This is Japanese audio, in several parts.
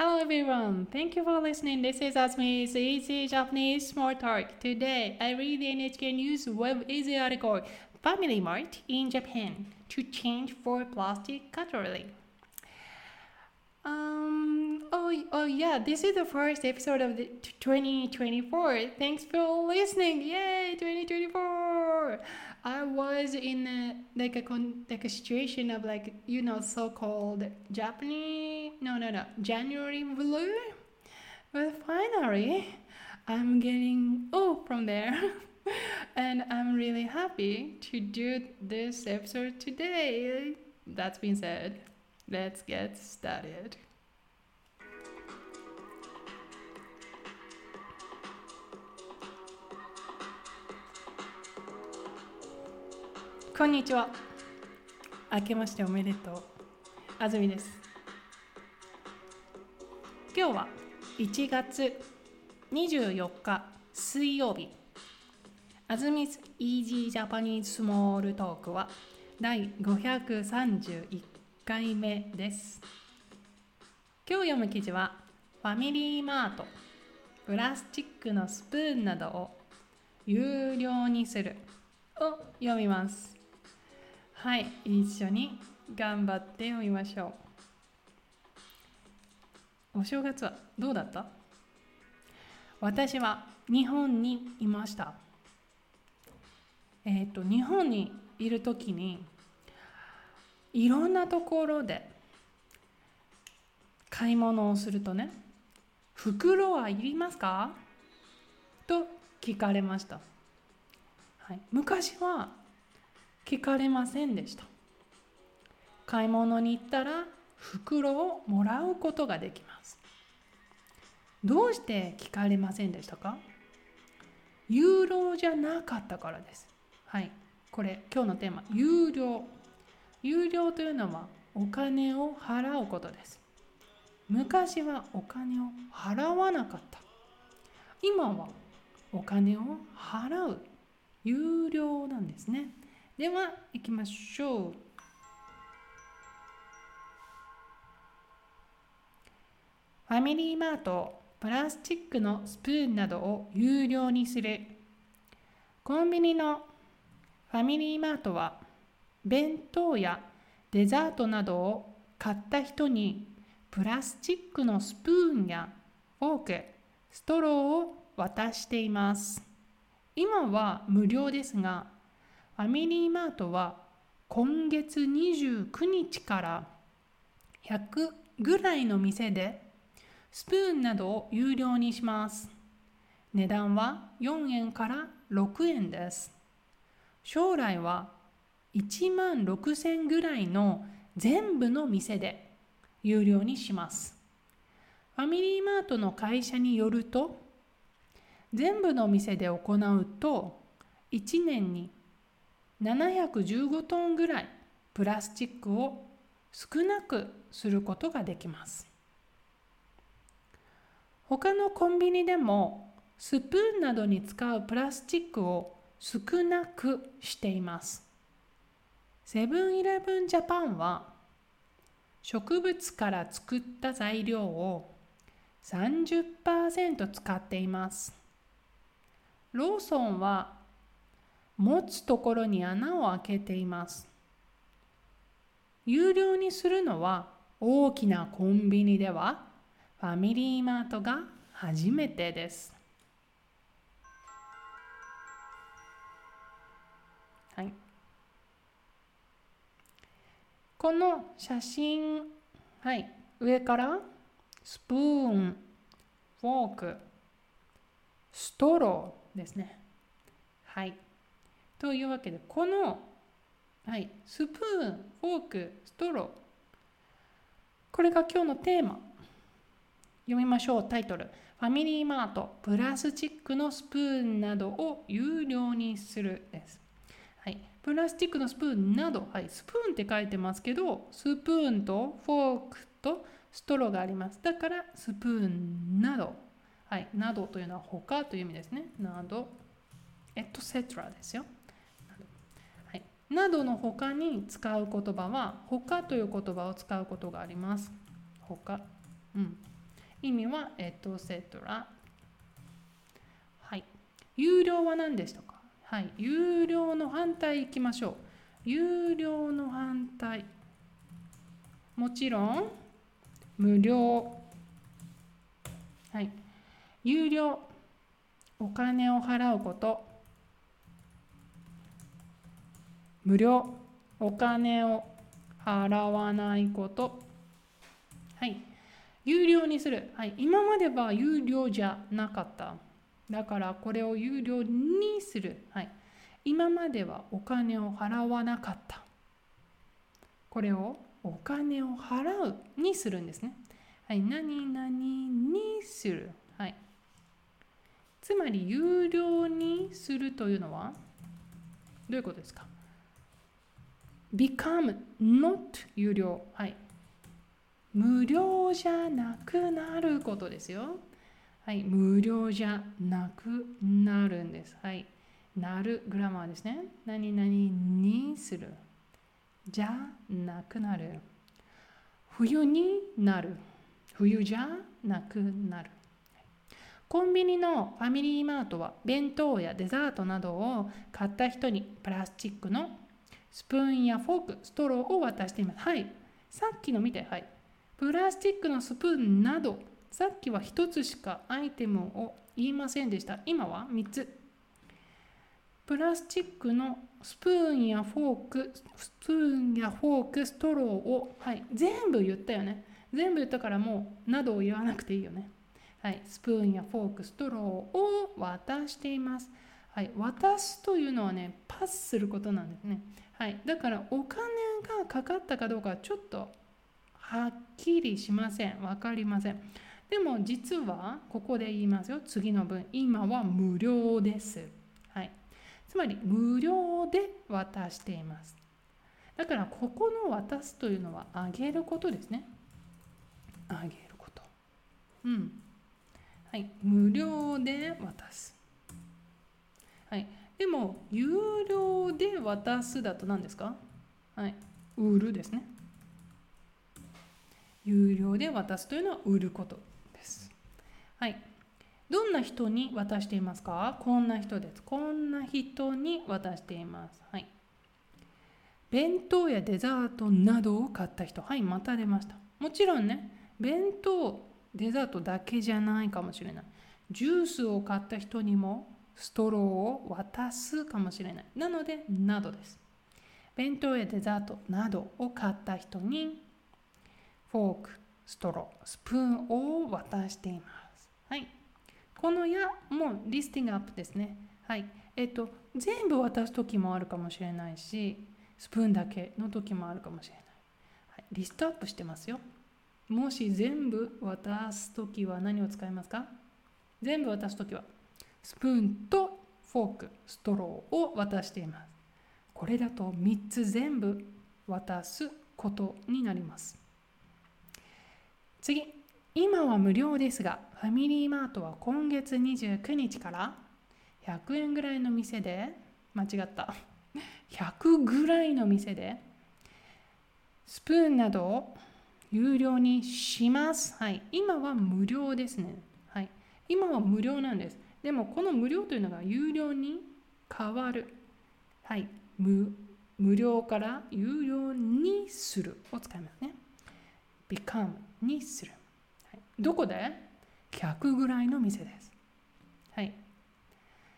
Hello everyone, thank you for listening. This is Asmi's Easy Japanese Smart Talk. Today, I read the NHK News Web Easy article Family Mart in Japan to change for plastic cutlery. Um, oh, oh yeah, this is the first episode of the 2024. Thanks for listening. Yay, 2024. I was in a, like a like a situation of like you know so-called Japanese no no no January blue, but finally I'm getting oh from there, and I'm really happy to do this episode today. That's being said, let's get started. こんにちは。明けましておめでとう。あずみです。 今日は1月24日水曜日。あずみスイージージャパニーズスモールトークは第531回目です。今日読む記事はファミリーマートプラスチックのスプーンなどを有料にするを読みます。はい一緒に頑張って読みましょうお正月はどうだった？私は日本にいました。えっ、ー、と日本にいる時にいろんなところで買い物をするとね袋はいりますか？と聞かれました、はい、昔は聞かれませんでした。買い物に行ったら袋をもらうことができます。どうして聞かれませんでしたか？有料じゃなかったからです。はい。これ今日のテーマ。有料。有料というのはお金を払うことです。昔はお金を払わなかった。今はお金を払う。有料なんですね。では行きましょう。ファミリーマートプラスチックのスプーンなどを有料にする。コンビニのファミリーマートは弁当やデザートなどを買った人にプラスチックのスプーンやフォークストローを渡しています。今は無料ですがファミリーマートは今月29日から100ぐらいの店でスプーンなどを有料にします。値段は4円から6円です。将来は1万6000ぐらいの全部の店で有料にします。ファミリーマートの会社によると全部の店で行うと1年に715トンぐらいプラスチックを少なくすることができます他のコンビニでもスプーンなどに使うプラスチックを少なくしていますセブンイレブンジャパンは植物から作った材料を30%使っていますローソンは持つところに穴を開けています。有料にするのは大きなコンビニではファミリーマートが初めてです。はい、この写真、はい、上からスプーン、フォーク、ストローですね。はい。というわけでこの、はい、スプーンフォークストローこれが今日のテーマ読みましょうタイトルファミリーマートプラスチックのスプーンなどを有料にするです。はい、プラスチックのスプーンなど、はい、スプーンって書いてますけどスプーンとフォークとストローがあります。だからスプーンなど、はい、などというのは他という意味ですね。など、エトセトラですよ。などの他に使う言葉は他という言葉を使うことがあります。他。うん。意味はエトセトラ。はい。有料は何でしたか？はい。有料の反対いきましょう。有料の反対。もちろん、無料。はい。有料。お金を払うこと。無料。お金を払わないこと。はい。有料にする。はい。今までは有料じゃなかった。だからこれを有料にする。はい。今まではお金を払わなかった。これをお金を払うにするんですね。はい。何々にする。はい。つまり有料にするというのはどういうことですか？become not 有料。はい。無料じゃなくなることですよ。はい。無料じゃなくなるんです。はい。なるグラマーですね。何々にする。じゃなくなる。冬になる。冬じゃなくなる。コンビニのファミリーマートは弁当やデザートなどを買った人にプラスチックのスプーンやフォーク、ストローを渡しています。はい。さっきの見て、はい。プラスチックのスプーンなど、さっきは1つしかアイテムを言いませんでした。今は3つ。プラスチックのスプーンやフォーク、スプーンやフォーク、ストローを、はい、全部言ったよね。全部言ったからもう、などを言わなくていいよね。はい、スプーンやフォーク、ストローを渡しています。はい、渡すというのはね、パスすることなんですね。はい、だからお金がかかったかどうかちょっとはっきりしません。分かりません。でも実はここで言いますよ。次の文。今は無料です。はいつまり無料で渡しています。だからここの渡すというのはあげることですね。あげること。うん。はい。無料で渡す。はい。でも、有料で渡すだと何ですか？はい。売るですね。有料で渡すというのは売ることです。はい。どんな人に渡していますか？こんな人です。こんな人に渡しています。はい。弁当やデザートなどを買った人。はい、また出ました。もちろんね、弁当、デザートだけじゃないかもしれない。ジュースを買った人にもストローを渡すかもしれない。なので、などです。弁当やデザートなどを買った人に、フォーク、ストロー、スプーンを渡しています。はい。このやもリスティングアップですね。はい。えっと、全部渡す時もあるかもしれないし、スプーンだけの時もあるかもしれない。はい、リストアップしてますよ。もし全部渡す時は何を使いますか？全部渡す時は、スプーンとフォーク、ストローを渡しています。これだと3つ全部渡すことになります。次。今は無料ですが、ファミリーマートは今月29日から100円ぐらいの店で、間違った、100ぐらいの店で、スプーンなどを有料にします。はい。今は無料ですね。はい。今は無料なんです。でも、この無料というのが有料に変わる。はい。無無料から有料にするを使いますね。become にする。はいどこで ?100 ぐらいの店です。はい。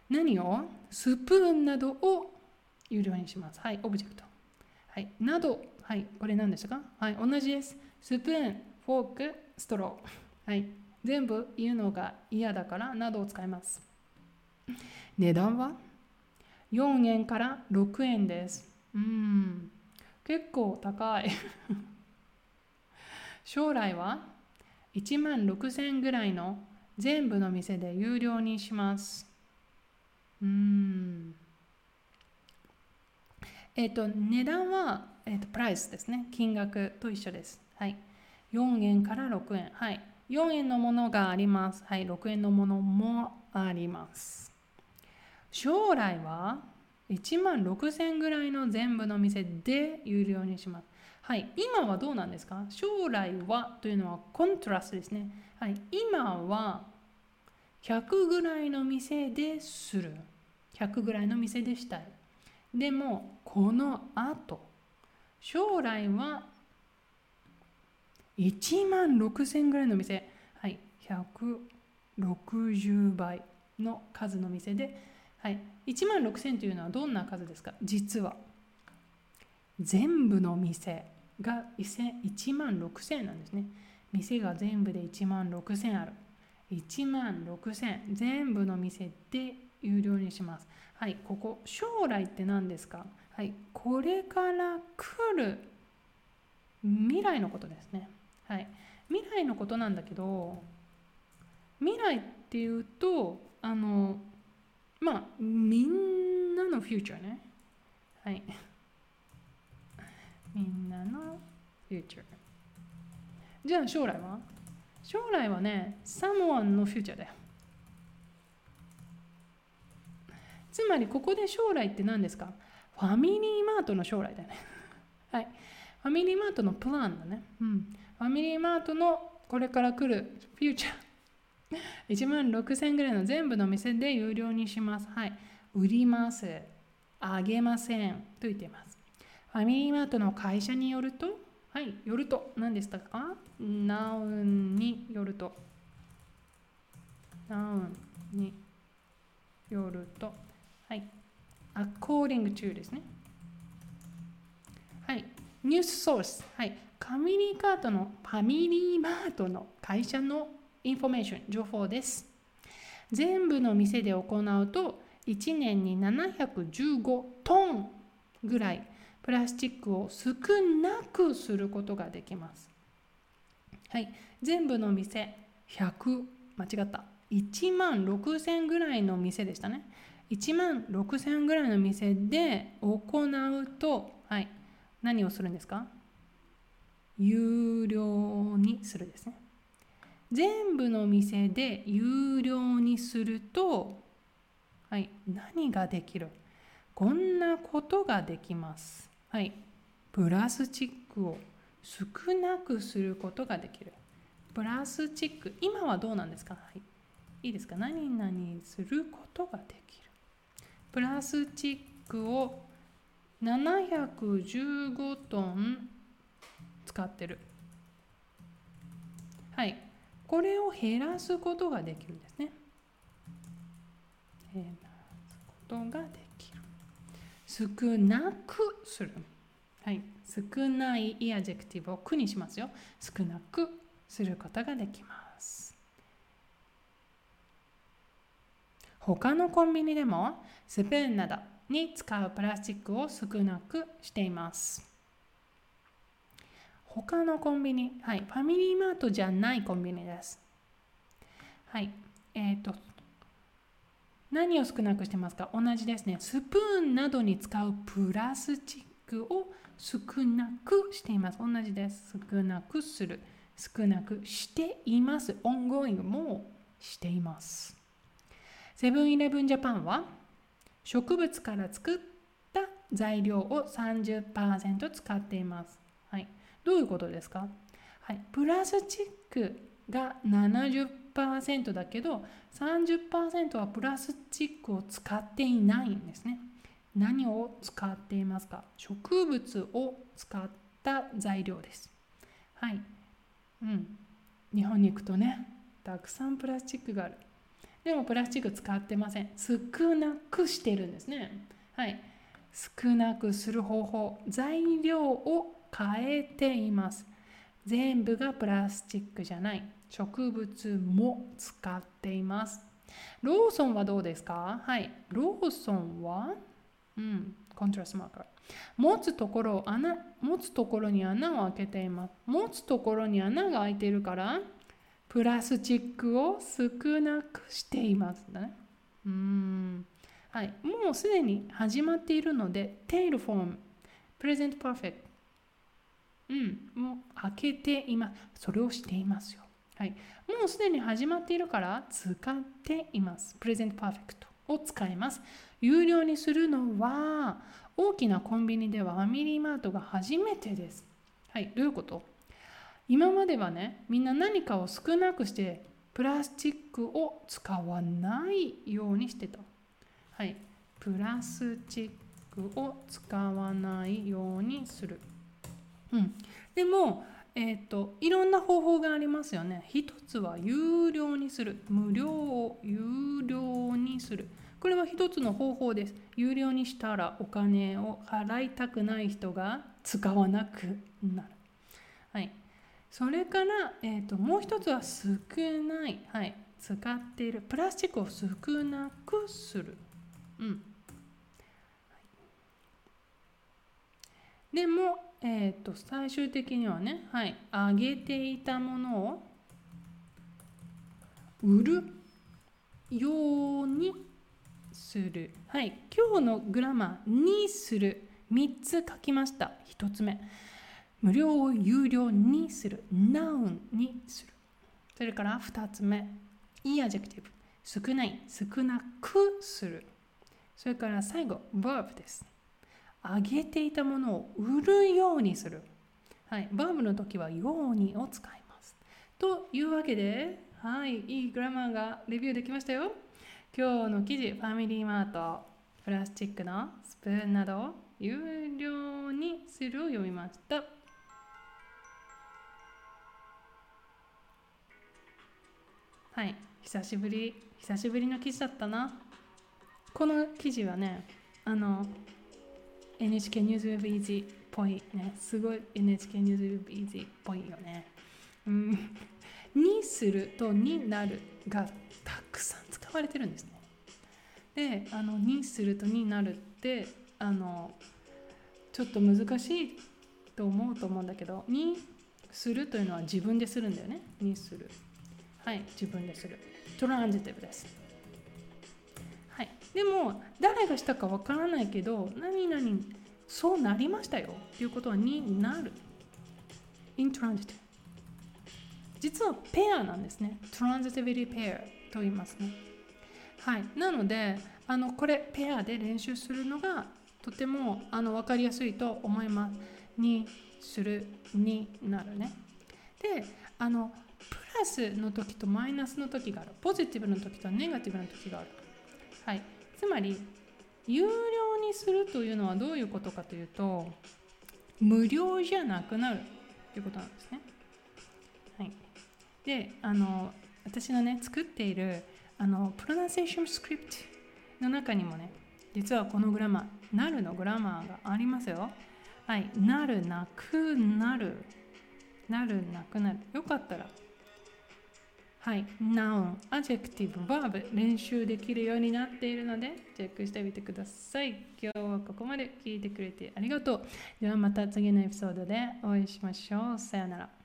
何を？スプーンなどを有料にします。はい、オブジェクト。はい、など、はい、これ何でしたか？はい、同じです。スプーン、フォーク、ストロー。はい、全部言うのが嫌だからなどを使います。値段は？4円から6円です。うん、結構高い。将来は？1万6000ぐらいの全部の店で有料にします。うん。えっ、ー、と、値段は、え、ー、と、プライスですね。金額と一緒です。はい。4円から6円。はい。4円のものがあります。はい。6円のものもあります。将来は？1万6000ぐらいの全部の店で有料にします。はい、今はどうなんですか？将来はというのはコントラストですね。はい、今は100ぐらいの店でする。100ぐらいの店でしたい。でも、この後、将来は1万6000ぐらいの店。はい、160倍の数の店で、はい、1万6000というのはどんな数ですか？実は。全部の店。が1万6000なんですね。店が全部で1万6000ある。1万6000全部の店で有料にします。はい、ここ将来って何ですか？はい、これから来る未来のことですね。はい、未来のことなんだけど未来っていうとあのまあみんなのフューチャーね。はい。みんなのフューチャー。じゃあ将来は？将来はね、サモアンのフューチャーだよ。つまりここで将来って何ですか？ファミリーマートの将来だよね。はい。ファミリーマートのプランだね。うん。ファミリーマートのこれから来るフューチャー。1万6000ぐらいの全部の店で有料にします。はい。売ります。あげません。と言っています。ファミリーマートの会社によると、はい、よると、何でしたか？ナウンによると。noun によると。はい。according to ですね。はい。ニュースソース。はい。ファミリーカートの、ファミリーマートの会社のインフォメーション、情報です。全部の店で行うと、1年に715トンぐらいプラスチックを少なくすることができます。はい、全部の店100間違った1万6000ぐらいの店でしたね。1万6000ぐらいの店で行うと、はい、何をするんですか？有料にするですね。全部の店で有料にすると、はい、何ができる？こんなことができます。はい、プラスチックを少なくすることができる。プラスチック、今はどうなんですか、はい、いいですか？何々することができる。プラスチックを715トン使ってる。はい。これを減らすことができるんですね。減らすことができる。少なくする。はい、少ない い adjective を くにしますよ。少なくすることができます。他のコンビニでもスプーンなどに使うプラスチックを少なくしています。他のコンビニ、はい、ファミリーマートじゃないコンビニです。はい、えっ、ー、と、何を少なくしてますか？同じですね。スプーンなどに使うプラスチックを少なくしています。同じです。少なくする。少なくしています。オンゴイングもしています。セブンイレブンジャパンは植物から作った材料を30%使っています。はい、どういうことですか、はい、プラスチックが70%だけど30%はプラスチックを使っていないんですね。何を使っていますか？植物を使った材料です。はい。うん。日本に行くとね、たくさんプラスチックがある。でもプラスチック使ってません。少なくしてるんですね。はい。少なくする方法、材料を変えています。全部がプラスチックじゃない。植物も使っています。ローソンはどうですか？はい。ローソンは、うん、コントラストマーカー。持つところ穴、持つところに穴を開けています。持つところに穴が開いているから、プラスチックを少なくしていますね。うん。はい。もうすでに始まっているので、テールフォーム、プレゼントパーフェクト。うん。もう開けています。それをしていますよ。はい、もうすでに始まっているから使っています。プレゼントパーフェクトを使います。有料にするのは大きなコンビニではファミリーマートが初めてです。はい。どういうこと？今まではねみんな何かを少なくしてプラスチックを使わないようにしてた。はい。プラスチックを使わないようにする。うん。でもえ、ー、といろんな方法がありますよね一つは有料にする無料を有料にするこれは一つの方法です。有料にしたらお金を払いたくない人が使わなくなる。はい。それから、えーと、もう一つは少ない、はい、使っているプラスチックを少なくする。うん。でも、えーと、最終的にはね、はい、上げていたものを売るようにする。はい、今日のグラマーにする。3つ書きました。1つ目。無料を有料にする。noun にする。それから2つ目。い adjective。少ない、少なくする。それから最後、verb です。あげていたものを売るようにする。はい、バーブの時はようにを使います。というわけで、はい、いい grammar が review できましたよ。今日の記事、ファミリーマート、プラスチックのスプーンなど有料にするを読みました。はい、久しぶり、久しぶりの記事だったな。この記事はね、あの、NHK ニュースウェブイージーっぽいね、すごい NHK ニュースウェブイージーっぽいよね。うん、にするとになるがたくさん使われてるんですね。であのにするとになるってあのちょっと難しいと思うと思うんだけどにするというのは自分でするんだよね。にする。はい自分でする。トランジティブです。でも誰がしたかわからないけど何々そうなりましたよっていうことはになる。intransitive 実はペアなんですね。transitivity pair と言いますね。はい、なのであのこれペアで練習するのがとてもあの分かりやすいと思います。にするになるね。であのプラスの時とマイナスの時がある。ポジティブの時とネガティブの時がある。はい、つまり有料にするというのはどういうことかというと無料じゃなくなるということなんですね。はい、であの私のね作っているあのプロナンセーションスクリプトの中にもね実はこの grammar なるの grammar がありますよ。はい。なるなくなる。なるなくなる。よかったらはい、 noun、adjective、verb、練習できるようになっているのでチェックしてみてください。今日はここまで聞いてくれてありがとう。ではまた次のエピソードでお会いしましょう。さよなら。